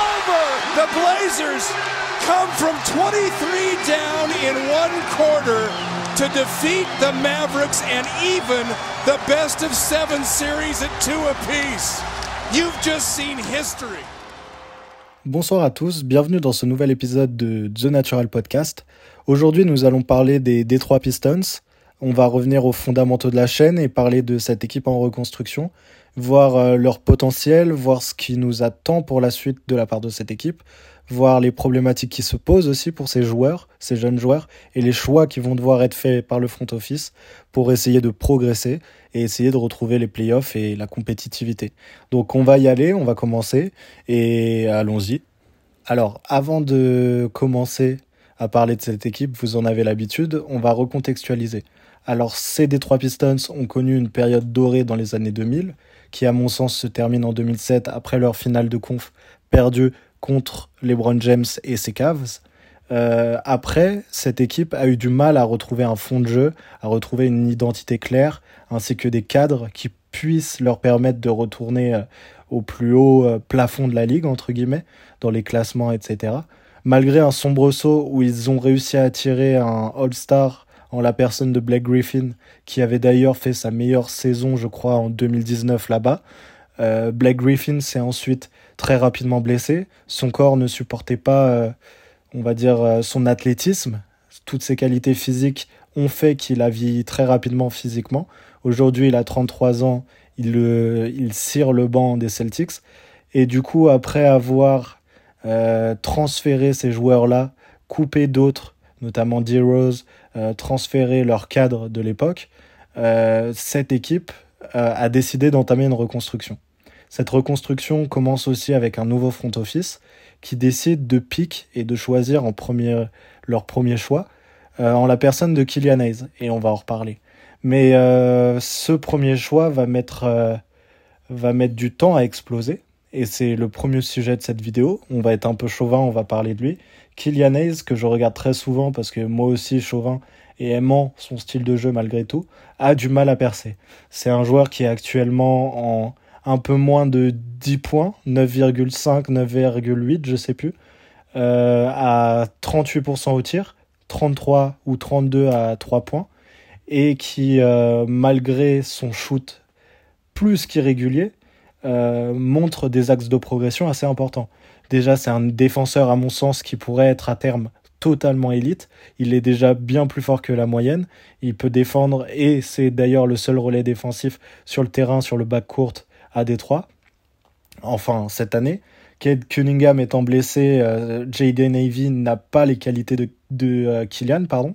over. The Blazers come from 23 down in one quarter to defeat the Mavericks and even the best of seven series at two apiece. You've just seen history. Bonsoir à tous, bienvenue dans ce nouvel épisode de The Natural Podcast. Aujourd'hui, nous allons parler des Detroit Pistons. On va revenir aux fondamentaux de la chaîne et parler de cette équipe en reconstruction, voir euh, leur potentiel, voir ce qui nous attend pour la suite de la part de cette équipe, voir les problématiques qui se posent aussi pour ces joueurs, ces jeunes joueurs, et les choix qui vont devoir être faits par le front office pour essayer de progresser et essayer de retrouver les playoffs et la compétitivité. Donc on va y aller, on va commencer, et allons-y. Alors, avant de commencer à parler de cette équipe, vous en avez l'habitude, on va recontextualiser. Alors, ces Detroit Pistons ont connu une période dorée dans les années 2000, qui à mon sens se termine en 2007 après leur finale de conf perdue contre LeBron James et ses Cavs. Euh, après, cette équipe a eu du mal à retrouver un fond de jeu, à retrouver une identité claire, ainsi que des cadres qui puissent leur permettre de retourner euh, au plus haut euh, plafond de la ligue, entre guillemets, dans les classements, etc. Malgré un sombre saut où ils ont réussi à attirer un All-Star en la personne de Blake Griffin, qui avait d'ailleurs fait sa meilleure saison, je crois, en 2019 là-bas. Euh, Blake Griffin s'est ensuite très rapidement blessé. Son corps ne supportait pas, euh, on va dire, euh, son athlétisme. Toutes ses qualités physiques ont fait qu'il a vieilli très rapidement physiquement. Aujourd'hui, il a 33 ans, il, il cire le banc des Celtics. Et du coup, après avoir transféré ces joueurs-là, coupé d'autres, notamment D-Rose, euh, transféré leur cadre de l'époque, euh, cette équipe euh, a décidé d'entamer une reconstruction. Cette reconstruction commence aussi avec un nouveau front office qui décide de pique et de choisir en premier, leur premier choix en la personne de Kylian Hayes, et on va en reparler. Mais ce premier choix va mettre, va mettre du temps à exploser, et c'est le premier sujet de cette vidéo. On va être un peu chauvin, on va parler de lui. Kylian Hayes, que je regarde très souvent parce que moi aussi, chauvin et aimant son style de jeu malgré tout, a du mal à percer. C'est un joueur qui est actuellement en un peu moins de 10 points, 9,5, 9,8, je sais plus, euh, à 38% au tir, 33 ou 32 à 3 points, et qui, euh, malgré son shoot plus qu'irrégulier, euh, montre des axes de progression assez importants. Déjà, c'est un défenseur, à mon sens, qui pourrait être à terme totalement élite. Il est déjà bien plus fort que la moyenne. Il peut défendre et c'est d'ailleurs le seul relais défensif sur le terrain, sur le back court à Détroit. Enfin, cette année. Kate Cunningham étant blessé, euh, Jaden Ivey n'a pas les qualités de, de euh, Kylian, pardon.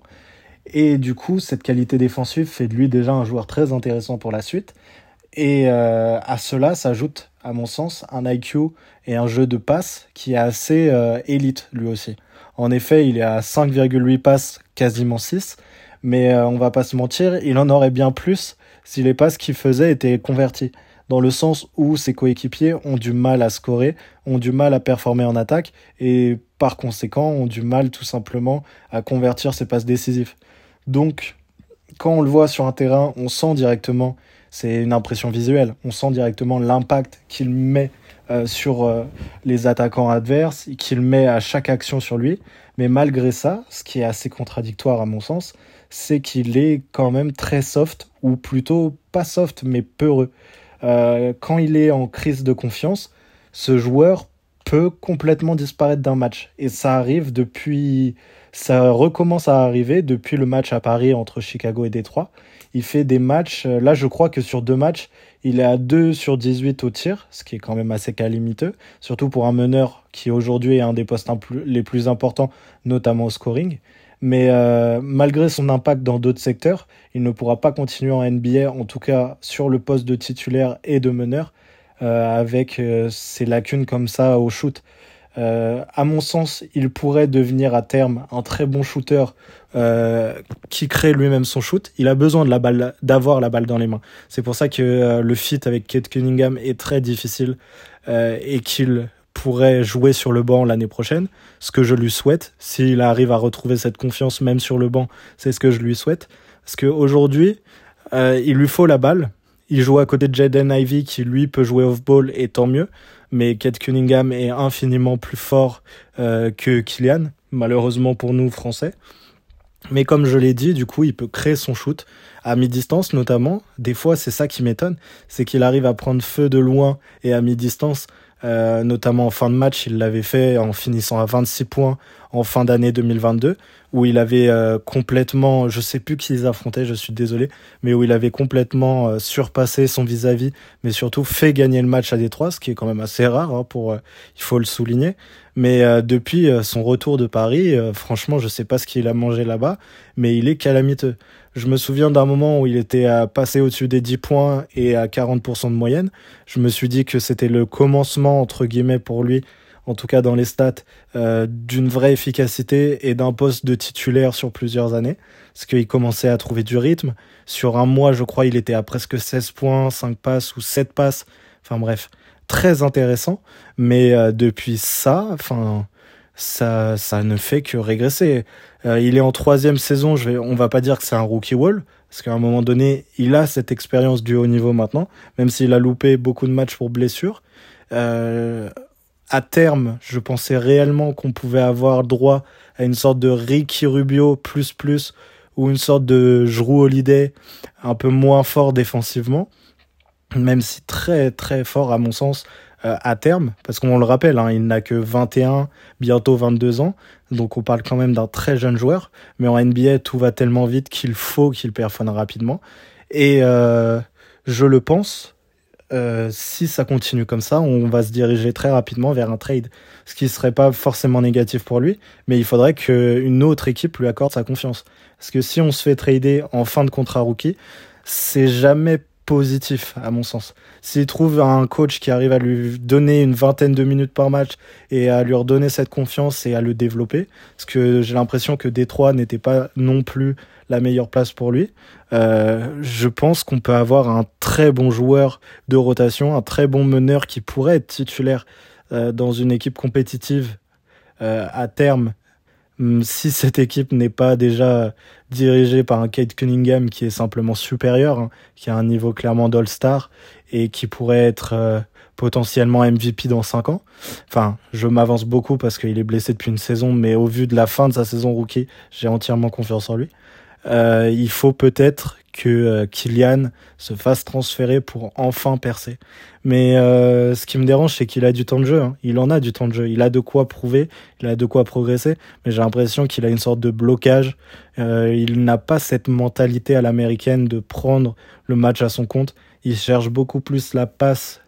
Et du coup, cette qualité défensive fait de lui déjà un joueur très intéressant pour la suite. Et euh, à cela s'ajoute, à mon sens, un IQ et un jeu de passe qui est assez euh, élite lui aussi. En effet, il est à 5,8 passes, quasiment 6, mais euh, on va pas se mentir, il en aurait bien plus si les passes qu'il faisait étaient converties. Dans le sens où ses coéquipiers ont du mal à scorer, ont du mal à performer en attaque et par conséquent ont du mal tout simplement à convertir ses passes décisives. Donc, quand on le voit sur un terrain, on sent directement c'est une impression visuelle. On sent directement l'impact qu'il met euh, sur euh, les attaquants adverses, qu'il met à chaque action sur lui. Mais malgré ça, ce qui est assez contradictoire à mon sens, c'est qu'il est quand même très soft, ou plutôt pas soft, mais peureux. Euh, quand il est en crise de confiance, ce joueur peut complètement disparaître d'un match. Et ça arrive depuis. Ça recommence à arriver depuis le match à Paris entre Chicago et Détroit il fait des matchs. Euh, là, je crois que sur deux matchs, il est à 2 sur 18 au tir, ce qui est quand même assez calimiteux, surtout pour un meneur qui aujourd'hui est un des postes les plus importants, notamment au scoring. Mais euh, malgré son impact dans d'autres secteurs, il ne pourra pas continuer en NBA, en tout cas sur le poste de titulaire et de meneur, euh, avec ses lacunes comme ça au shoot. Euh, à mon sens, il pourrait devenir à terme un très bon shooter euh, qui crée lui-même son shoot. Il a besoin de la balle, d'avoir la balle dans les mains. C'est pour ça que euh, le fit avec Kate Cunningham est très difficile et qu'il pourrait jouer sur le banc l'année prochaine. Ce que je lui souhaite, s'il arrive à retrouver cette confiance même sur le banc, c'est ce que je lui souhaite. Parce qu'aujourd'hui, il lui faut la balle il joue à côté de Jaden Ivy qui lui peut jouer off-ball et tant mieux. Mais Kate Cunningham est infiniment plus fort euh, que Kylian, malheureusement pour nous français. Mais comme je l'ai dit, du coup, il peut créer son shoot à mi-distance notamment. Des fois, c'est ça qui m'étonne, c'est qu'il arrive à prendre feu de loin et à mi-distance. Euh, notamment en fin de match, il l'avait fait en finissant à 26 points en fin d'année 2022, où il avait euh, complètement, je sais plus qui ils affrontaient, je suis désolé, mais où il avait complètement euh, surpassé son vis-à-vis, mais surtout fait gagner le match à Détroit, ce qui est quand même assez rare, hein, pour, il faut le souligner. Mais depuis son retour de Paris, franchement, je sais pas ce qu'il a mangé là-bas, mais il est calamiteux. Je me souviens d'un moment où il était à passer au-dessus des 10 points et à 40% de moyenne. Je me suis dit que c'était le commencement, entre guillemets, pour lui, en tout cas dans les stats, euh, d'une vraie efficacité et d'un poste de titulaire sur plusieurs années. Parce qu'il commençait à trouver du rythme. Sur un mois, je crois, il était à presque 16 points, 5 passes ou 7 passes. Enfin bref, très intéressant. Mais euh, depuis ça, enfin ça, ça ne fait que régresser. Euh, il est en troisième saison, je vais, on va pas dire que c'est un rookie wall, parce qu'à un moment donné, il a cette expérience du haut niveau maintenant, même s'il a loupé beaucoup de matchs pour blessure. Euh, à terme, je pensais réellement qu'on pouvait avoir droit à une sorte de Ricky Rubio plus plus ou une sorte de Drew Holiday un peu moins fort défensivement, même si très très fort à mon sens euh, à terme, parce qu'on le rappelle, hein, il n'a que 21, bientôt 22 ans, donc on parle quand même d'un très jeune joueur, mais en NBA, tout va tellement vite qu'il faut qu'il performe rapidement. Et euh, je le pense, euh, si ça continue comme ça, on va se diriger très rapidement vers un trade, ce qui serait pas forcément négatif pour lui, mais il faudrait qu'une autre équipe lui accorde sa confiance. Parce que si on se fait trader en fin de contrat rookie, c'est jamais positif à mon sens. S'il trouve un coach qui arrive à lui donner une vingtaine de minutes par match et à lui redonner cette confiance et à le développer, parce que j'ai l'impression que Détroit n'était pas non plus la meilleure place pour lui, euh, je pense qu'on peut avoir un très bon joueur de rotation, un très bon meneur qui pourrait être titulaire euh, dans une équipe compétitive euh, à terme si cette équipe n'est pas déjà dirigée par un Kate Cunningham qui est simplement supérieur, hein, qui a un niveau clairement d'All-Star et qui pourrait être euh, potentiellement MVP dans 5 ans. Enfin, je m'avance beaucoup parce qu'il est blessé depuis une saison, mais au vu de la fin de sa saison rookie, j'ai entièrement confiance en lui. Euh, il faut peut-être que euh, Kylian se fasse transférer pour enfin percer. Mais euh, ce qui me dérange, c'est qu'il a du temps de jeu. Hein. Il en a du temps de jeu. Il a de quoi prouver, il a de quoi progresser. Mais j'ai l'impression qu'il a une sorte de blocage. Euh, il n'a pas cette mentalité à l'américaine de prendre le match à son compte. Il cherche beaucoup plus la passe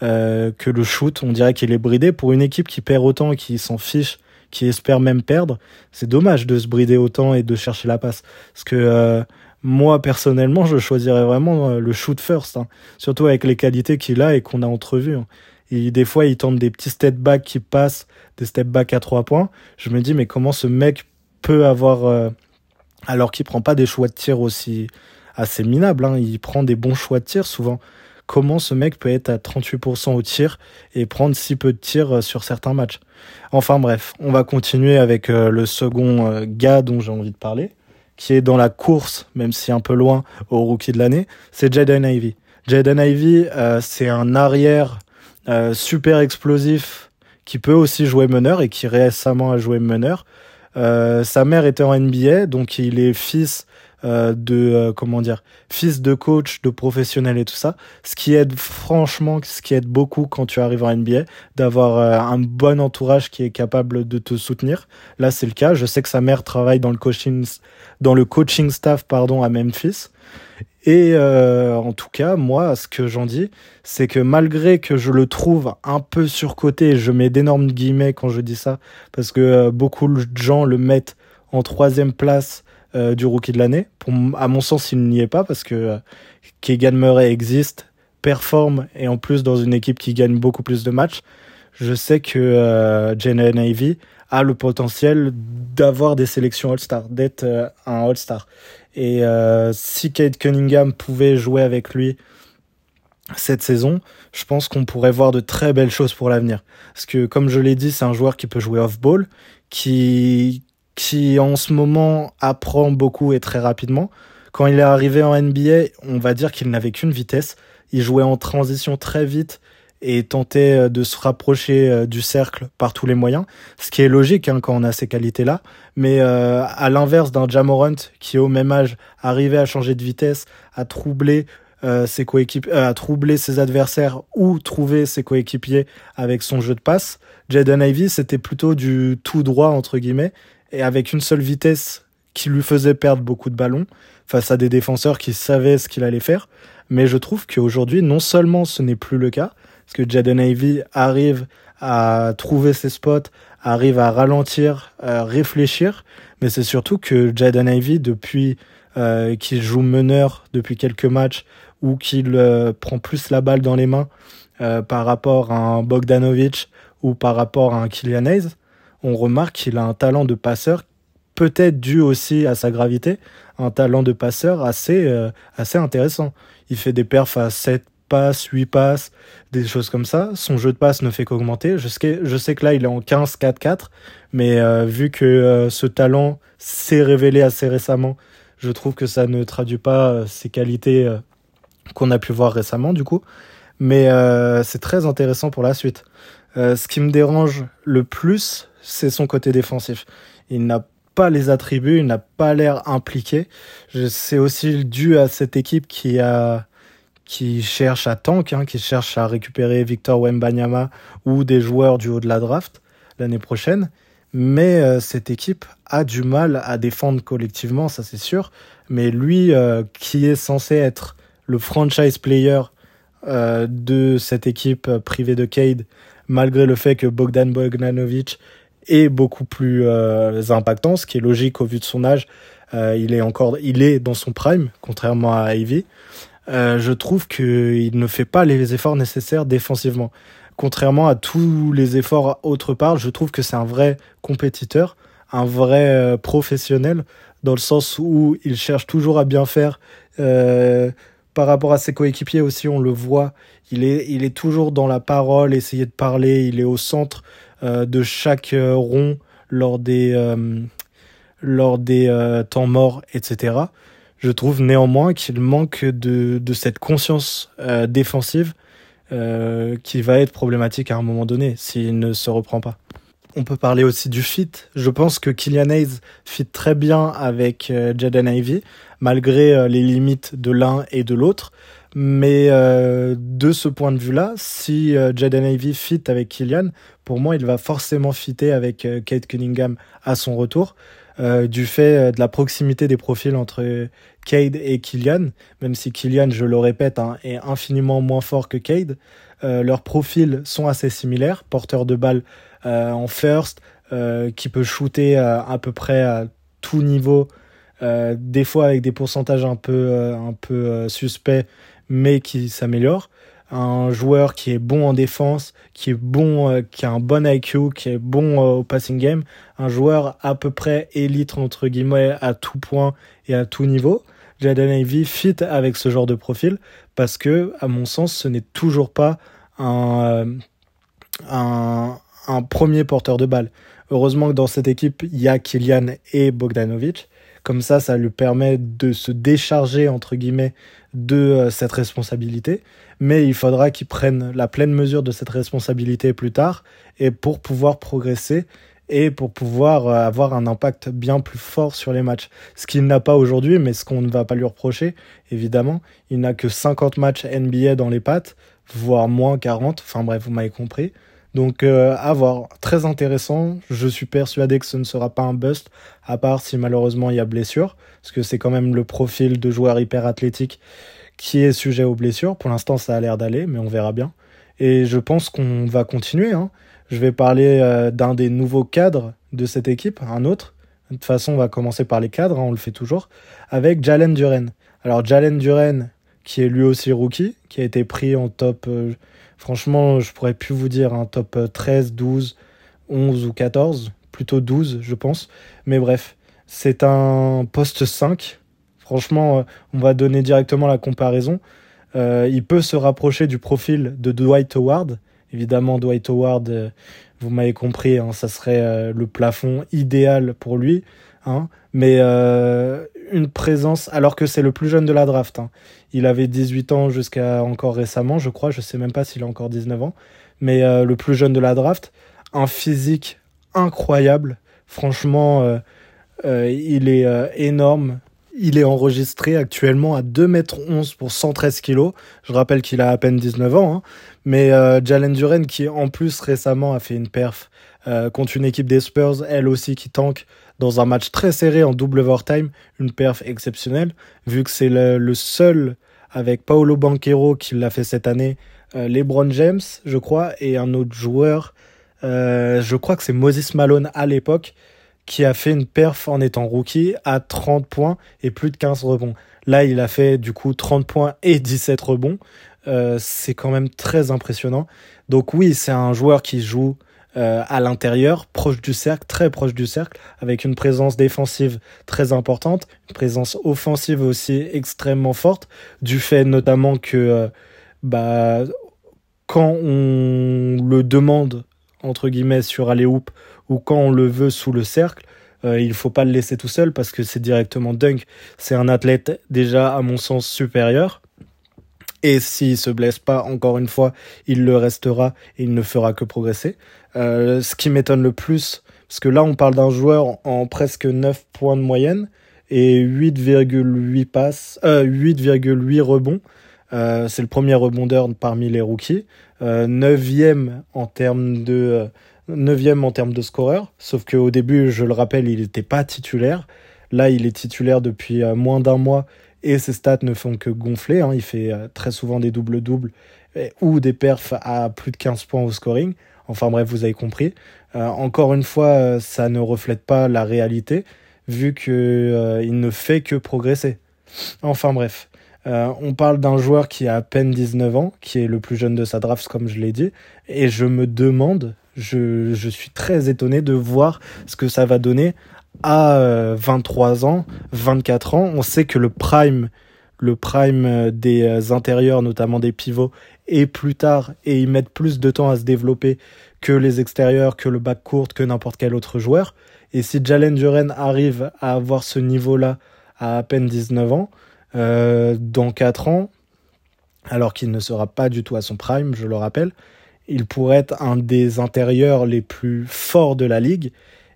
que le shoot. On dirait qu'il est bridé pour une équipe qui perd autant qui s'en fiche qui espère même perdre, c'est dommage de se brider autant et de chercher la passe. Parce que moi, personnellement, je choisirais vraiment euh, le shoot first, hein. surtout avec les qualités qu'il a et qu'on a entrevues. Hein. Et des fois, il tente des petits step back qui passent, des step back à trois points. Je me dis, mais comment ce mec peut avoir, euh, alors qu'il prend pas des choix de tir aussi assez minables, hein, il prend des bons choix de tir souvent. Comment ce mec peut être à 38% au tir et prendre si peu de tirs euh, sur certains matchs Enfin bref, on va continuer avec le second gars dont j'ai envie de parler qui est dans la course, même si un peu loin, au rookie de l'année, c'est Jaden Ivy. Jaden Ivy, euh, c'est un arrière euh, super explosif qui peut aussi jouer meneur et qui récemment a joué meneur. Euh, sa mère était en NBA, donc il est fils euh, de euh, comment dire fils de coach de professionnel et tout ça. Ce qui aide franchement ce qui aide beaucoup quand tu arrives en NBA d'avoir euh, un bon entourage qui est capable de te soutenir. Là c'est le cas. Je sais que sa mère travaille dans le coaching dans le coaching staff pardon à Memphis et en tout cas, moi, ce que j'en dis, c'est que malgré que je le trouve un peu surcoté, je mets d'énormes guillemets quand je dis ça, parce que beaucoup de gens le mettent en troisième place euh, du rookie de l'année. À mon sens, il n'y est pas parce que euh, Keegan Murray existe, performe et en plus dans une équipe qui gagne beaucoup plus de matchs. Je sais que euh, Jalen Ivy a le potentiel d'avoir des sélections All-Star, d'être euh, un All-Star. Et si Kate Cunningham pouvait jouer avec lui cette saison, je pense qu'on pourrait voir de très belles choses pour l'avenir. Parce que, comme je l'ai dit, c'est un joueur qui peut jouer off-ball, qui, qui en ce moment apprend beaucoup et très rapidement. Quand il est arrivé en NBA, on va dire qu'il n'avait qu'une vitesse. Il jouait en transition très vite et tentait euh, de se rapprocher euh, du cercle par tous les moyens, ce qui est logique hein, quand on a ces qualités-là. Mais euh, à l'inverse d'un Jamorant qui au même âge arrivait à changer de vitesse, à troubler ses coéquipiers, à troubler ses adversaires ou trouver ses coéquipiers avec son jeu de passe, Jaden Ivy c'était plutôt du tout droit entre guillemets et avec une seule vitesse qui lui faisait perdre beaucoup de ballons face à des défenseurs qui savaient ce qu'il allait faire. Mais je trouve qu'aujourd'hui, non seulement ce n'est plus le cas, parce que Jaden Ivy arrive à trouver ses spots, arrive à ralentir, à réfléchir, mais c'est surtout que Jaden Ivy, depuis euh, qu'il joue meneur depuis quelques matchs, ou qu'il euh, prend plus la balle dans les mains euh, par rapport à un Bogdanovic ou par rapport à un Kylian Hayes, on remarque qu'il a un talent de passeur, peut-être dû aussi à sa gravité, un talent de passeur assez, assez intéressant. Il fait des perfs à 7 passes, 8 passes, des choses comme ça. Son jeu de passe ne fait qu'augmenter. Je sais, je sais que là, il est en 15-4-4, mais euh, vu que euh, ce talent s'est révélé assez récemment, je trouve que ça ne traduit pas euh, ses qualités qu'on a pu voir récemment, du coup. Mais c'est très intéressant pour la suite. ce qui me dérange le plus, c'est son côté défensif. Il n'a pas les attributs, il n'a pas l'air impliqué. C'est aussi dû à cette équipe qui a qui cherche à tank, hein, qui cherche à récupérer Victor Wembanyama ou des joueurs du haut de la draft l'année prochaine. Mais euh, cette équipe a du mal à défendre collectivement, ça c'est sûr. Mais lui, euh, qui est censé être le franchise player euh, de cette équipe privée de Cade, malgré le fait que Bogdan Bogdanovic est beaucoup plus impactant, ce qui est logique au vu de son âge. il est encore, il est dans son prime, contrairement à Ivy. Euh, je trouve qu'il ne fait pas les efforts nécessaires défensivement. Contrairement à tous les efforts autre part, je trouve que c'est un vrai compétiteur, un vrai euh, professionnel, dans le sens où il cherche toujours à bien faire. Euh, par rapport à ses coéquipiers aussi, on le voit, il est, il est toujours dans la parole, essayer de parler, il est au centre de chaque rond lors des, lors des temps morts, etc. Je trouve néanmoins qu'il manque de, de, cette conscience euh, défensive euh, qui va être problématique à un moment donné s'il ne se reprend pas. On peut parler aussi du fit. Je pense que Kylian Hayes fit très bien avec euh, Jaden Ivey, malgré euh, les limites de l'un et de l'autre. Mais euh, de ce point de vue-là, si Jaden Ivey fit avec Kylian, pour moi, il va forcément fitter avec Kate Cunningham à son retour. Euh, du fait euh, de la proximité des profils entre Cade et Kylian, même si Kylian, je le répète, hein, est infiniment moins fort que Cade. Euh, leurs profils sont assez similaires, porteur de balle en first, qui peut shooter à peu près à tout niveau, des fois avec des pourcentages un peu, un peu suspects, mais qui s'améliorent un joueur qui est bon en défense, qui est bon, euh, qui a un bon IQ, qui est bon euh, au passing game, un joueur à peu près élite entre guillemets à tout point et à tout niveau. Jaden Ivey fit avec ce genre de profil parce que, à mon sens, ce n'est toujours pas un, euh, un, un premier porteur de balle. Heureusement que dans cette équipe, il y a Kylian et Bogdanovic. Comme ça, ça lui permet de se décharger, entre guillemets, de cette responsabilité mais il faudra qu'ils prennent la pleine mesure de cette responsabilité plus tard et pour pouvoir progresser et pour pouvoir euh, avoir un impact bien plus fort sur les matchs. Ce qu'il n'a pas aujourd'hui, mais ce qu'on ne va pas lui reprocher, évidemment, il n'a que 50 matchs NBA dans les pattes, voire moins 40, enfin bref, vous m'avez compris. Donc euh, à voir, très intéressant, je suis persuadé que ce ne sera pas un bust, à part si malheureusement il y a blessure, parce que c'est quand même le profil de joueur hyper athlétique qui est sujet aux blessures. Pour l'instant, ça a l'air d'aller, mais on verra bien. Et je pense qu'on va continuer. Hein. Je vais parler euh, d'un des nouveaux cadres de cette équipe, un autre. De toute façon, on va commencer par les cadres, hein, on le fait toujours, avec Jalen Duren. Alors Jalen Duren, qui est lui aussi rookie, qui a été pris en top, euh, franchement, je pourrais plus vous dire, un top 13, 12, 11 ou 14, plutôt 12, je pense. Mais bref, c'est un poste 5 Franchement, euh, on va donner directement la comparaison. Euh, il peut se rapprocher du profil de Dwight Howard Évidemment, Dwight Howard, vous m'avez compris, hein, ça serait le plafond idéal pour lui. Hein, mais une présence, alors que c'est le plus jeune de la draft. Hein. Il avait 18 ans jusqu'à encore récemment, je crois. Je sais même pas s'il a encore 19 ans. Mais le plus jeune de la draft. Un physique incroyable. Franchement, euh, euh, il est euh, énorme. Il est enregistré actuellement à 2m11 pour 113 kg. Je rappelle qu'il a à peine 19 ans. Hein. Mais Jalen Duren, qui en plus récemment a fait une perf contre une équipe des Spurs, elle aussi qui tank dans un match très serré en double overtime, une perf exceptionnelle, vu que c'est le, seul avec Paolo Banquero qui l'a fait cette année, LeBron James, je crois, et un autre joueur euh, je crois que c'est Moses Malone à l'époque qui a fait une perf en étant rookie à 30 points et plus de 15 rebonds. Là, il a fait du coup 30 points et 17 rebonds. Euh, c'est quand même très impressionnant. Donc oui, c'est un joueur qui joue euh, à l'intérieur, proche du cercle, très proche du cercle, avec une présence défensive très importante, une présence offensive aussi extrêmement forte, du fait notamment que bah, quand on le demande entre guillemets sur aller hoop ou quand on le veut sous le cercle, euh, il faut pas le laisser tout seul parce que c'est directement dunk. C'est un athlète déjà à mon sens supérieur. Et s'il se blesse pas, encore une fois, il le restera et il ne fera que progresser. Euh, ce qui m'étonne le plus, parce que là on parle d'un joueur en presque 9 points de moyenne et 8,8 passes, euh, 8,8 rebonds. Euh, c'est le premier rebondeur parmi les rookies. Euh, neuvième en termes de euh, en termes de scoreur. Sauf qu'au début, je le rappelle, il n'était pas titulaire. Là, il est titulaire depuis moins d'un mois et ses stats ne font que gonfler. Hein. Il fait très souvent des doubles-doubles ou des perfs à plus de 15 points au scoring. Enfin bref, vous avez compris. encore une fois, ça ne reflète pas la réalité vu qu'il ne fait que progresser. Enfin bref. Euh, on parle d'un joueur qui a à peine 19 ans, qui est le plus jeune de sa draft, comme je l'ai dit, et je me demande, je, suis très étonné de voir ce que ça va donner à 23 euh, ans, 24 ans. On sait que le prime, le prime euh, des intérieurs, notamment des pivots, est plus tard et ils mettent plus de temps à se développer que les extérieurs, que le back court, que n'importe quel autre joueur. Et si Jalen Duren arrive à avoir ce niveau-là à à peine 19 ans, euh, dans 4 ans, alors qu'il ne sera pas du tout à son prime, je le rappelle, il pourrait être un des intérieurs les plus forts de la ligue.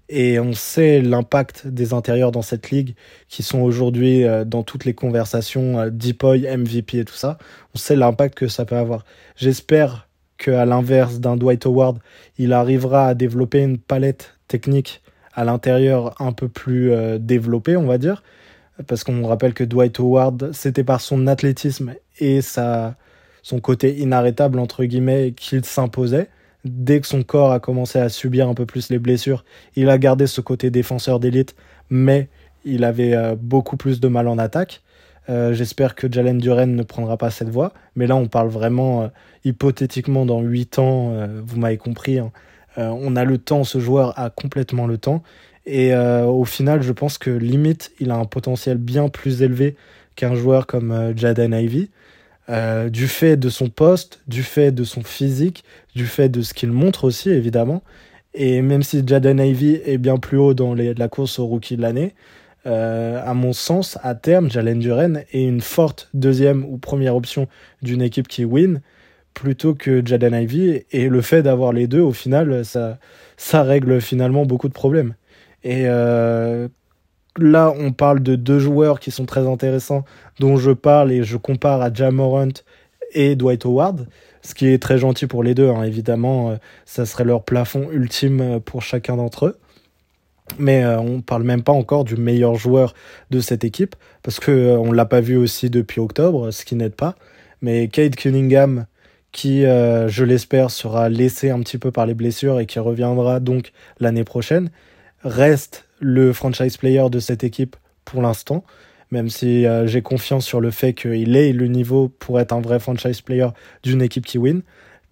Et on sait l'impact des intérieurs dans cette ligue qui sont aujourd'hui euh, dans toutes les conversations euh, Deepoy, MVP et tout ça. On sait l'impact que ça peut avoir. J'espère qu'à l'inverse d'un Dwight Howard, il arrivera à développer une palette technique à l'intérieur un peu plus développée, on va dire, parce qu'on rappelle que Dwight Howard, c'était par son athlétisme et sa, son côté inarrêtable, entre guillemets, qu'il s'imposait. Dès que son corps a commencé à subir un peu plus les blessures, il a gardé ce côté défenseur d'élite, mais il avait euh, beaucoup plus de mal en attaque. Euh, j'espère que Jalen Duren ne prendra pas cette voie, mais là on parle vraiment euh, hypothétiquement dans 8 ans, vous m'avez compris. Hein. on a le temps, ce joueur a complètement le temps, et euh, au final, je pense que limite, il a un potentiel bien plus élevé qu'un joueur comme euh, Jaden Ivy. Euh, du fait de son poste, du fait de son physique, du fait de ce qu'il montre aussi, évidemment. Et même si Jaden Ivy est bien plus haut dans la course au rookie de l'année, à mon sens, à terme, Jalen Duren est une forte deuxième ou première option d'une équipe qui win plutôt que Jaden Ivy. Et le fait d'avoir les deux, au final, ça, ça règle finalement beaucoup de problèmes. Et euh, là, on parle de deux joueurs qui sont très intéressants, dont je parle et je compare à Jamorant et Dwight Howard, ce qui est très gentil pour les deux, hein. évidemment, euh, ça serait leur plafond ultime pour chacun d'entre eux. Mais euh, on parle même pas encore du meilleur joueur de cette équipe, parce que on l'a pas vu aussi depuis octobre, ce qui n'aide pas. Mais Kate Cunningham, qui, je l'espère, sera laissé un petit peu par les blessures et qui reviendra donc l'année prochaine, reste le franchise player de cette équipe pour l'instant, même si euh, j'ai confiance sur le fait qu'il ait le niveau pour être un vrai franchise player d'une équipe qui win.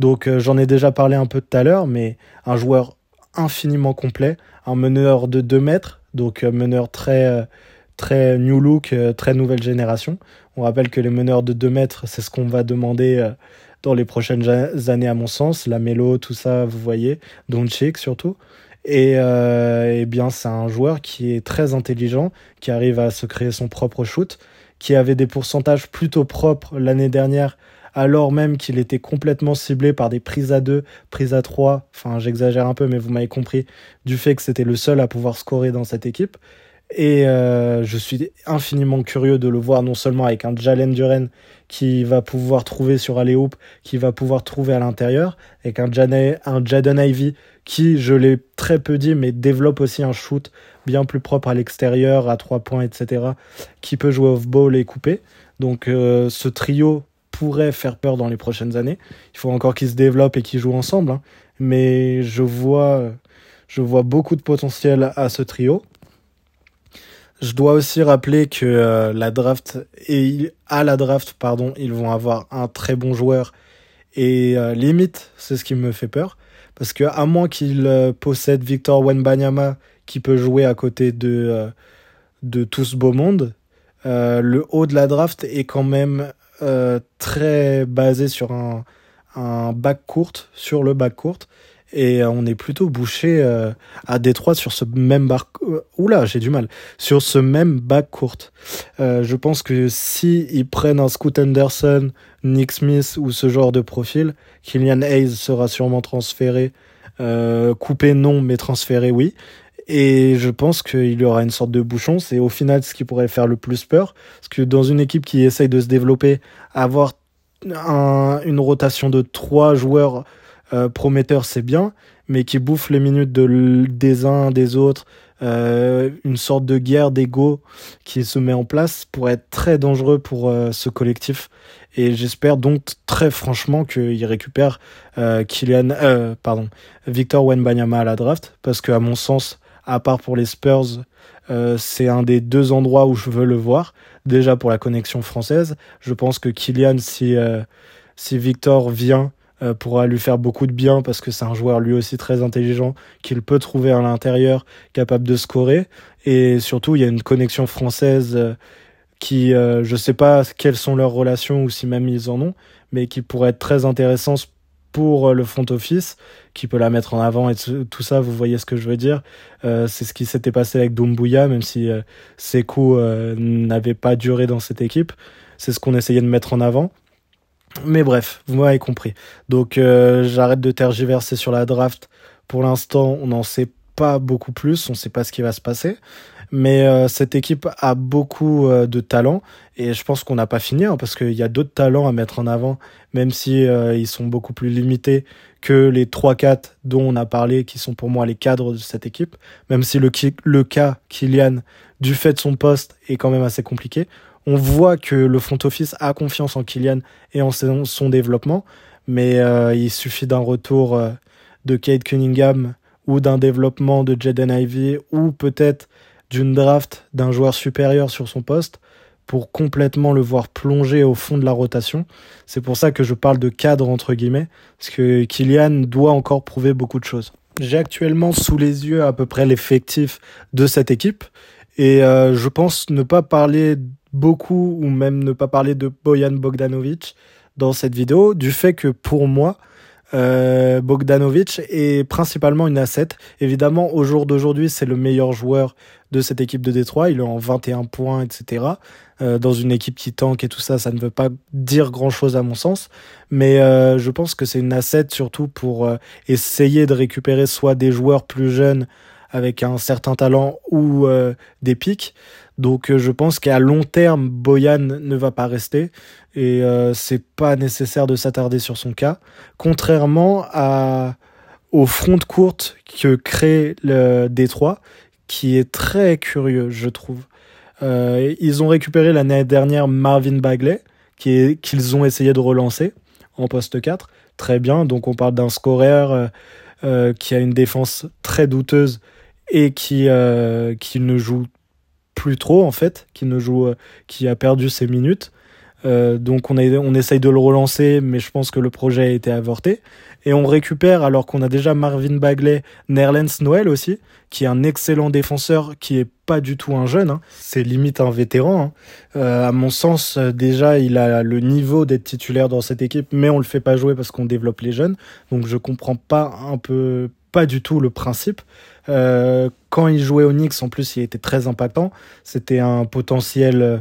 Donc euh, j'en ai déjà parlé un peu tout à l'heure, mais un joueur infiniment complet, un meneur de 2 mètres, donc euh, meneur très, très new look, très nouvelle génération. On rappelle que les meneurs de 2 mètres, c'est ce qu'on va demander dans les prochaines années, à mon sens. La tout ça, vous voyez. Doncic surtout. Et, euh, eh bien, c'est un joueur qui est très intelligent, qui arrive à se créer son propre shoot, qui avait des pourcentages plutôt propres l'année dernière, alors même qu'il était complètement ciblé par des prises à deux, prises à trois. Enfin, j'exagère un peu, mais vous m'avez compris, du fait que c'était le seul à pouvoir scorer dans cette équipe. Et euh, je suis infiniment curieux de le voir non seulement avec un Jalen Duren qui va pouvoir trouver sur Hoop, qui va pouvoir trouver à l'intérieur, avec un, un Jaden Ivy qui, je l'ai très peu dit, mais développe aussi un shoot bien plus propre à l'extérieur, à trois points, etc., qui peut jouer off-ball et couper. Donc euh, ce trio pourrait faire peur dans les prochaines années. Il faut encore qu'ils se développent et qu'ils jouent ensemble, hein. mais je vois, je vois beaucoup de potentiel à ce trio. Je dois aussi rappeler que euh, la draft et à la draft pardon, ils vont avoir un très bon joueur. Et euh, limite, c'est ce qui me fait peur. Parce que à moins qu'ils euh, possèdent Victor Wenbanyama qui peut jouer à côté de de tout ce beau monde, le haut de la draft est quand même très basé sur un un bac court, sur le bac court et euh, on est plutôt bouché euh, à Détroit sur ce même bar euh, oula j'ai du mal sur ce même bac court je pense que si prennent un Scoot Anderson Nick Smith ou ce genre de profil Killian Hayes sera sûrement transféré coupé non mais transféré oui et je pense qu'il y aura une sorte de bouchon. C'est au final ce qui pourrait faire le plus peur. Parce que dans une équipe qui essaye de se développer, avoir une rotation de trois joueurs euh, prometteur, c'est bien, mais qui bouffe les minutes de, des uns, des autres, euh, une sorte de guerre d'ego qui se met en place pour être très dangereux pour euh, ce collectif. Et j'espère donc très franchement qu'il récupère Kylian, pardon, Victor Wenbanyama à la draft, parce que à mon sens, à part pour les Spurs, c'est un des deux endroits où je veux le voir. Déjà pour la connexion française, je pense que Kylian, si si Victor vient euh, pourra lui faire beaucoup de bien parce que c'est un joueur lui aussi très intelligent qu'il peut trouver à l'intérieur, capable de scorer. Et surtout, il y a une connexion française euh, qui, euh, je sais pas quelles sont leurs relations ou si même ils en ont, mais qui pourrait être très intéressante pour le front office, qui peut la mettre en avant et tout ça, vous voyez ce que je veux dire. c'est ce qui s'était passé avec Doumbouya, même si ses coups n'avaient pas duré dans cette équipe. C'est ce qu'on essayait de mettre en avant. Mais bref, vous m'avez compris. Donc euh, j'arrête de tergiverser sur la draft. Pour l'instant, on n'en sait pas beaucoup plus, on ne sait pas ce qui va se passer. Mais euh, cette équipe a beaucoup euh, de talent et je pense qu'on n'a pas fini hein, parce qu'il y a d'autres talents à mettre en avant, même si ils sont beaucoup plus limités que les 3-4 dont on a parlé, qui sont pour moi les cadres de cette équipe. Même si le, le cas Kylian, du fait de son poste, est quand même assez compliqué on voit que le front office a confiance en Kylian et en son, développement, mais euh, il suffit d'un retour euh, de Kate Cunningham ou d'un développement de Jaden Ivy ou peut-être d'une draft d'un joueur supérieur sur son poste pour complètement le voir plonger au fond de la rotation. C'est pour ça que je parle de cadre entre guillemets, parce que Kylian doit encore prouver beaucoup de choses. J'ai actuellement sous les yeux à peu près l'effectif de cette équipe et euh, je pense ne pas parler beaucoup ou même ne pas parler de Boyan Bogdanovic dans cette vidéo, du fait que pour moi, euh, Bogdanovic est principalement une asset. Évidemment, au jour d'aujourd'hui, c'est le meilleur joueur de cette équipe de Détroit. Il est en 21 points, etc. Euh, dans une équipe qui tank et tout ça, ça ne veut pas dire grand-chose à mon sens. Mais euh, je pense que c'est une asset surtout pour euh, essayer de récupérer soit des joueurs plus jeunes avec un certain talent ou euh, des pics. Donc euh, je pense qu'à long terme, Boyan ne va pas rester et euh, c'est pas nécessaire de s'attarder sur son cas. Contrairement à au front courte que crée le Détroit, qui est très curieux, je trouve. ils ont récupéré l'année dernière Marvin Bagley, qu'ils ont essayé de relancer en poste 4. Très bien, donc on parle d'un scoreur qui a une défense très douteuse et qui, euh, qui ne joue plus trop en fait, qui ne joue, euh, qui a perdu ses minutes. Euh, donc on, on essaye de le relancer, mais je pense que le projet a été avorté. Et on récupère, alors qu'on a déjà Marvin Bagley, Nerlens Noël aussi, qui est un excellent défenseur, qui est pas du tout un jeune, hein. c'est limite un vétéran. Hein. Euh, à mon sens, déjà, il a le niveau d'être titulaire dans cette équipe, mais on le fait pas jouer parce qu'on développe les jeunes. Donc je comprends pas un peu, pas du tout le principe. Euh, quand il jouait au Knicks, en plus, il était très impactant. C'était un potentiel, euh,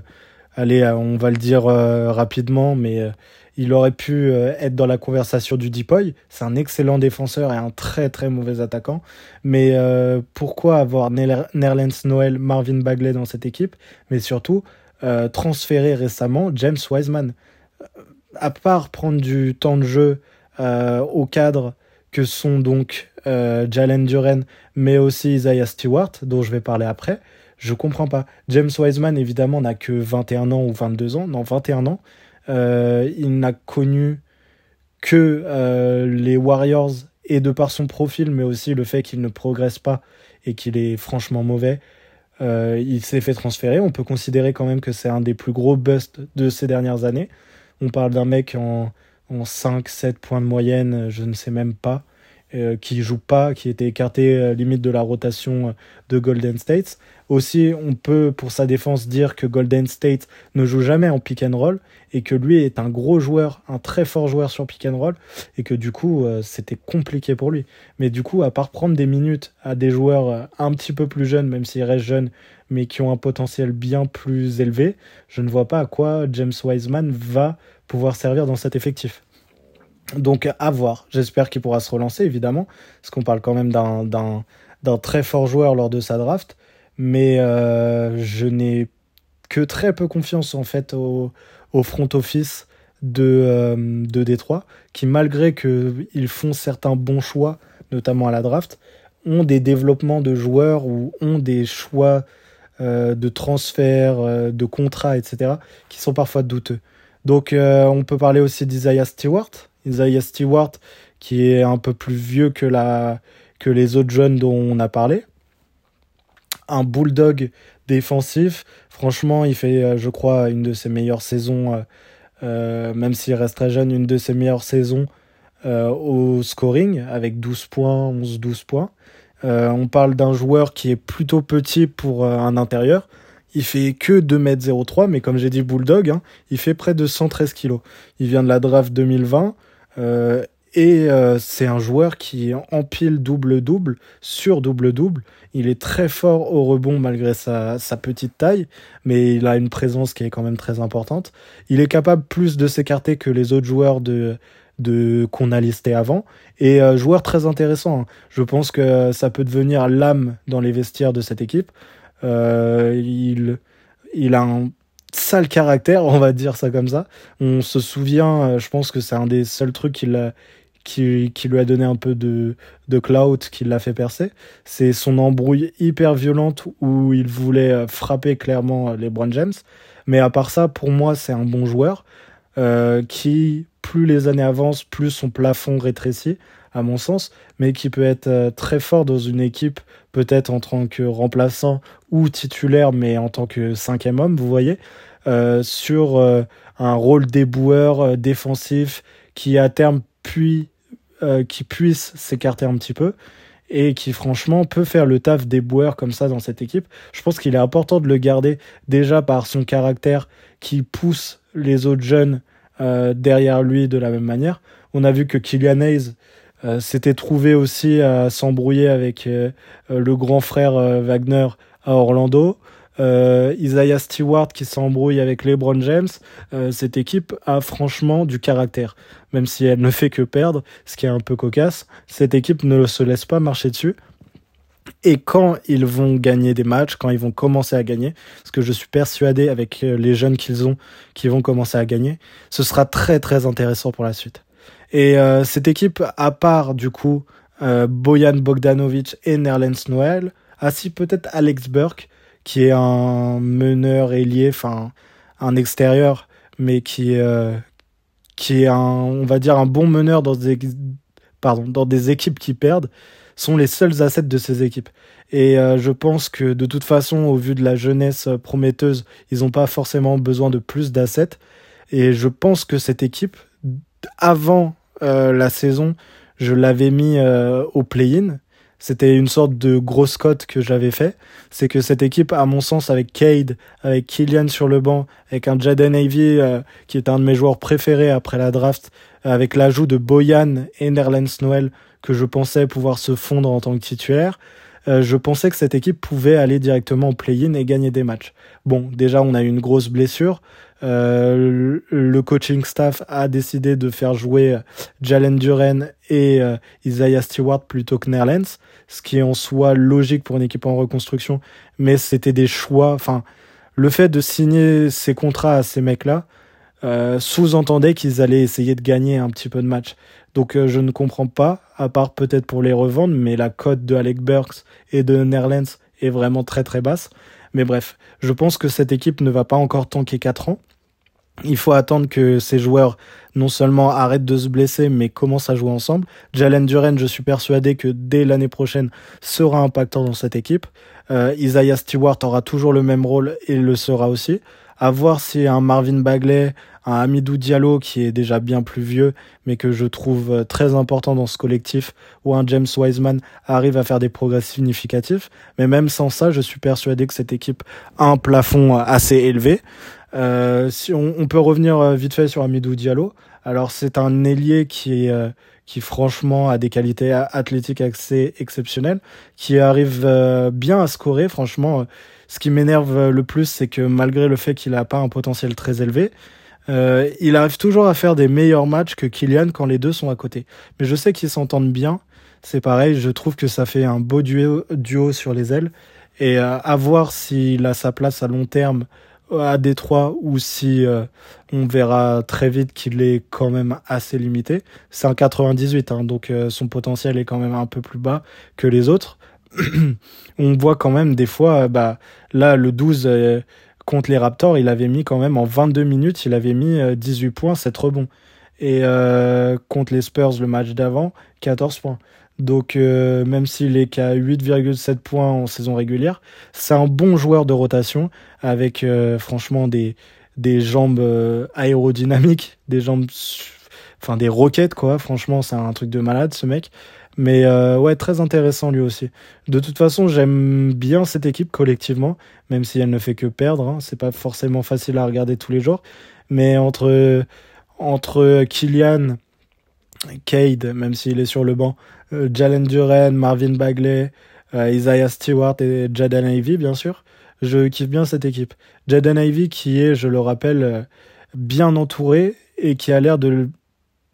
allez, euh, on va le dire rapidement, mais il aurait pu être dans la conversation du Deepoy. C'est un excellent défenseur et un très très mauvais attaquant. Mais pourquoi avoir Nerlens Noel, Marvin Bagley dans cette équipe? Mais surtout, transférer récemment James Wiseman. À part prendre du temps de jeu au cadre que sont donc euh, Jalen Duren, mais aussi Isaiah Stewart, dont je vais parler après. Je comprends pas. James Wiseman, évidemment, n'a que 21 ans ou 22 ans. Non, 21 ans. Euh, il n'a connu que euh, les Warriors et de par son profil, mais aussi le fait qu'il ne progresse pas et qu'il est franchement mauvais. il s'est fait transférer. On peut considérer quand même que c'est un des plus gros busts de ces dernières années. On parle d'un mec en, en 5-7 points de moyenne, je ne sais même pas. Euh, qui joue pas, qui était écarté euh, limite de la rotation euh, de Golden State. Aussi, on peut pour sa défense dire que Golden State ne joue jamais en pick and roll et que lui est un gros joueur, un très fort joueur sur pick and roll et que du coup c'était compliqué pour lui. Mais du coup, à part prendre des minutes à des joueurs un petit peu plus jeunes, même s'ils restent jeunes, mais qui ont un potentiel bien plus élevé, je ne vois pas à quoi James Wiseman va pouvoir servir dans cet effectif. Donc à voir. J'espère qu'il pourra se relancer, évidemment, parce qu'on parle quand même d'un très fort joueur lors de sa draft. Mais euh, je n'ai que très peu confiance en fait au, front office de, euh, Détroit, qui malgré qu'ils font certains bons choix, notamment à la draft, ont des développements de joueurs ou ont des choix euh, de transfert, de contrats, etc., qui sont parfois douteux. Donc on peut parler aussi d'Isaiah Stewart, Isaiah Stewart, qui est un peu plus vieux que, les autres jeunes dont on a parlé. Un bulldog défensif. Franchement, il fait, euh, je crois, une de ses meilleures saisons, euh, euh, même s'il reste très jeune, une de ses meilleures saisons au scoring, avec 12 points, 11-12 points. on parle d'un joueur qui est plutôt petit pour un intérieur. Il fait que 2m03, mais comme j'ai dit Bulldog, hein, il fait près de 113 kg. Il vient de la draft 2020. Euh, et euh, c'est un joueur qui empile double-double sur double-double. Il est très fort au rebond malgré sa, petite taille, mais il a une présence qui est quand même très importante. Il est capable plus de s'écarter que les autres joueurs de, de qu'on a listé avant. Et euh, joueur très intéressant. Hein. Je pense que ça peut devenir l'âme dans les vestiaires de cette équipe. Il, il a un sale caractère, on va dire ça comme ça. On se souvient, euh, je pense que c'est un des seuls trucs qui, qui, qui, lui a donné un peu de, clout, qui l'a fait percer. C'est son embrouille hyper violente où il voulait euh, frapper clairement euh, les Brown James. Mais à part ça, pour moi, c'est un bon joueur qui, plus les années avancent, plus son plafond rétrécit, à mon sens, mais qui peut être très fort dans une équipe, peut-être en tant que remplaçant ou titulaire, mais en tant que cinquième homme, vous voyez. Euh, sur euh, un rôle déboueur euh, défensif qui à terme puis qui puisse s'écarter un petit peu et qui franchement peut faire le taf déboueur comme ça dans cette équipe. Je pense qu'il est important de le garder déjà par son caractère qui pousse les autres jeunes derrière lui de la même manière. On a vu que Kylian Hayes s'était trouvé aussi à s'embrouiller avec le grand frère Wagner à Orlando euh, Isaiah Stewart qui s'embrouille avec LeBron James, euh, cette équipe a franchement du caractère. Même si elle ne fait que perdre, ce qui est un peu cocasse, cette équipe ne se laisse pas marcher dessus. Et quand ils vont gagner des matchs, quand ils vont commencer à gagner, parce que je suis persuadé avec euh, les jeunes qu'ils ont, qui vont commencer à gagner, ce sera très très intéressant pour la suite. Et euh, cette équipe, à part du coup euh, Bojan Bogdanovic et Nerlens Noel, ainsi peut-être Alex Burke, qui est un meneur ailier, enfin un extérieur, mais qui, euh, qui est un, on va dire, un bon meneur dans des, pardon, dans des équipes qui perdent, sont les seuls assets de ces équipes. Et euh, je pense que de toute façon, au vu de la jeunesse prometteuse, ils n'ont pas forcément besoin de plus d'assets. Et je pense que cette équipe, avant la saison, je l'avais mis au play-in. C'était une sorte de grosse cote que j'avais fait. C'est que cette équipe, à mon sens, avec Cade, avec Killian sur le banc, avec un Jaden Ivey, qui est un de mes joueurs préférés après la draft, avec l'ajout de Boyan et Nerlens Noel, que je pensais pouvoir se fondre en tant que titulaire, euh, je pensais que cette équipe pouvait aller directement au play-in et gagner des matchs. Bon, déjà, on a eu une grosse blessure. Euh, le coaching staff a décidé de faire jouer Jalen Duren et euh, Isaiah Stewart plutôt que Nerlens, ce qui est en soi logique pour une équipe en reconstruction, mais c'était des choix. Enfin, le fait de signer ces contrats à ces mecs-là sous-entendait qu'ils allaient essayer de gagner un petit peu de matchs. Donc euh, je ne comprends pas, à part peut-être pour les revendre, mais la cote de Alec Burks et de Nerlens est vraiment très très basse. Mais bref, je pense que cette équipe ne va pas encore tanker 4 ans. Il faut attendre que ces joueurs non seulement arrêtent de se blesser, mais commencent à jouer ensemble. Jalen Duren, je suis persuadé que dès l'année prochaine sera impactant dans cette équipe. Euh, Isaiah Stewart aura toujours le même rôle et le sera aussi. À voir si un Marvin Bagley, un Amidou Diallo qui est déjà bien plus vieux, mais que je trouve euh, très important dans ce collectif, ou un James Wiseman arrive à faire des progrès significatifs. Mais même sans ça, je suis persuadé que cette équipe a un plafond euh, assez élevé. Euh, si on, peut revenir vite fait sur Amidou Diallo. Alors c'est un ailier qui est qui franchement a des qualités athlétiques assez exceptionnelles, qui arrive bien à scorer. Franchement, ce qui m'énerve le plus, c'est que malgré le fait qu'il n'a pas un potentiel très élevé, euh, il arrive toujours à faire des meilleurs matchs que Kylian quand les deux sont à côté. Mais je sais qu'ils s'entendent bien. C'est pareil, je trouve que ça fait un beau duo, sur les ailes. Et euh, à voir s'il a sa place à long terme à Détroit ou si euh, on verra très vite qu'il est quand même assez limité. C'est un 98, hein, donc son potentiel est quand même un peu plus bas que les autres. on voit quand même des fois, bah, là, le 12, contre les Raptors, il avait mis quand même en 22 minutes, il avait mis 18 euh, points, 7 rebonds. Et euh, contre les Spurs, le match d'avant, 14 points. Donc euh, même s'il est qu'à 8,7 points en saison régulière, c'est un bon joueur de rotation avec franchement des, des jambes aérodynamiques, des jambes, enfin des roquettes quoi. Franchement, c'est un truc de malade ce mec. Mais euh, ouais, très intéressant lui aussi. De toute façon, j'aime bien cette équipe collectivement, même si elle ne fait que perdre. Hein. C'est pas forcément facile à regarder tous les jours. Mais entre, entre Kylian, Cade, même s'il est sur le banc, euh, Jalen Duren, Marvin Bagley, euh, Isaiah Stewart et Jaden Ivey, bien sûr, je kiffe bien cette équipe. Jaden Ivey qui est, je le rappelle, euh, bien entouré et qui a l'air de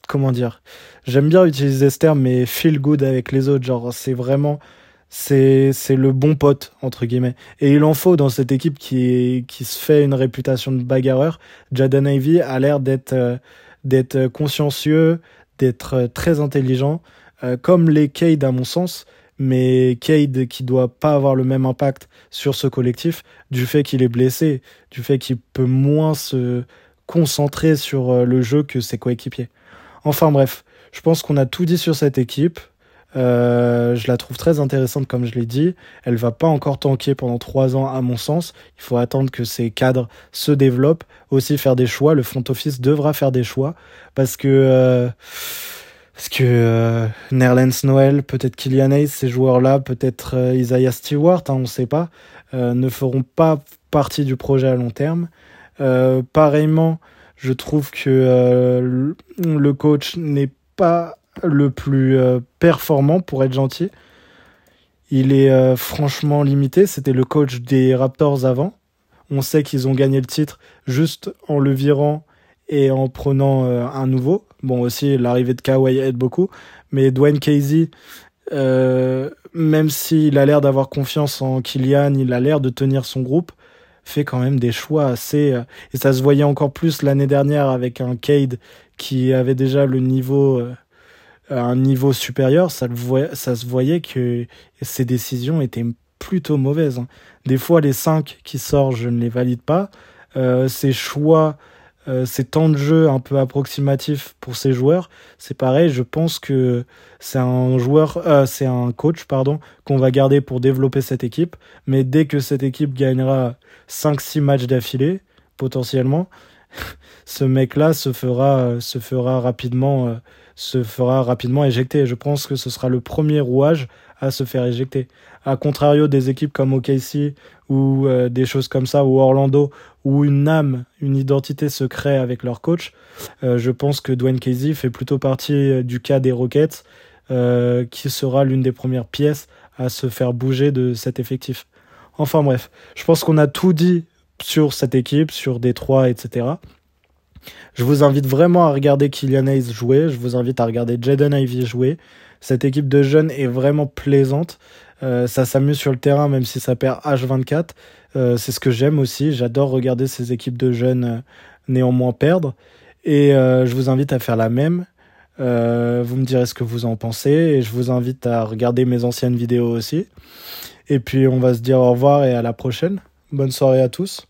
comment dire J'aime bien utiliser ce terme, mais feel good avec les autres. Genre, c'est vraiment. C'est, le bon pote, entre guillemets. Et il en faut dans cette équipe qui, qui se fait une réputation de bagarreur. Jaden Ivy a l'air d'être, euh, consciencieux, d'être euh, très intelligent, euh, comme les Cade à mon sens mais Cade qui doit pas avoir le même impact sur ce collectif du fait qu'il est blessé, du fait qu'il peut moins se concentrer sur le jeu que ses coéquipiers. Enfin bref, je pense qu'on a tout dit sur cette équipe. Euh, je la trouve très intéressante comme je l'ai dit. Elle va pas encore tanker pendant trois ans à mon sens. Il faut attendre que ces cadres se développent, aussi faire des choix. Le front office devra faire des choix parce que euh, parce que euh, Nerlens Noel, peut-être Kylian Hayes, ces joueurs-là, peut-être euh, Isaiah Stewart, hein, on ne sait pas, euh, ne feront pas partie du projet à long terme. pareillement, je trouve que euh, le coach n'est pas le plus euh, performant pour être gentil. Il est euh, franchement limité. C'était le coach des Raptors avant. On sait qu'ils ont gagné le titre juste en le virant et en prenant un nouveau. Bon, aussi, l'arrivée de Kawhi aide beaucoup. Mais Dwayne Casey, même s'il a l'air d'avoir confiance en Kylian, il a l'air de tenir son groupe fait quand même des choix assez euh, et ça se voyait encore plus l'année dernière avec un Cade qui avait déjà le niveau euh, un niveau supérieur, ça, le ça se voyait que ses décisions étaient plutôt mauvaises. Hein. Des fois, les cinq qui sortent, je ne les valide pas. Euh, ses choix, euh, ces temps de jeu un peu approximatifs pour ces joueurs, c'est pareil. Je pense que c'est un joueur, euh, c'est un coach, pardon, qu'on va garder pour développer cette équipe. Mais dès que cette équipe gagnera 5-6 matchs d'affilée, potentiellement, ce mec-là se fera, se fera rapidement, se fera rapidement éjecter. Je pense que ce sera le premier rouage à se faire éjecter. A contrario des équipes comme OKC ou des choses comme ça, ou Orlando, où une âme, une identité se crée avec leur coach, je pense que Dwayne Casey fait plutôt partie du cas des Rockets, qui sera l'une des premières pièces à se faire bouger de cet effectif. Enfin bref, je pense qu'on a tout dit sur cette équipe, sur Détroit, etc. Je vous invite vraiment à regarder Kylian Hayes jouer, je vous invite à regarder Jaden Ivy jouer. Cette équipe de jeunes est vraiment plaisante. Euh, ça s'amuse sur le terrain même si ça perd H24. Euh, c'est ce que j'aime aussi. J'adore regarder ces équipes de jeunes euh, néanmoins perdre. Et je vous invite à faire la même. Euh, vous me direz ce que vous en pensez et je vous invite à regarder mes anciennes vidéos aussi. Et puis on va se dire au revoir et à la prochaine. Bonne soirée à tous.